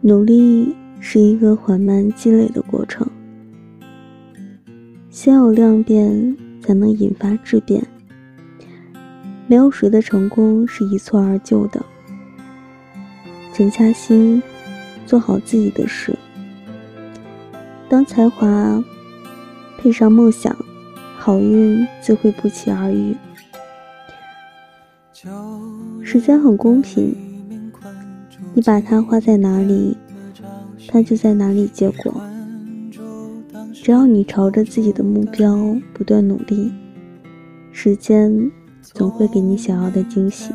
努力是一个缓慢积累的过程，先有量变，才能引发质变。没有谁的成功是一蹴而就的。沉下心，做好自己的事。当才华配上梦想，好运自会不期而遇。时间很公平，你把它花在哪里，它就在哪里结果。只要你朝着自己的目标不断努力，时间总会给你想要的惊喜。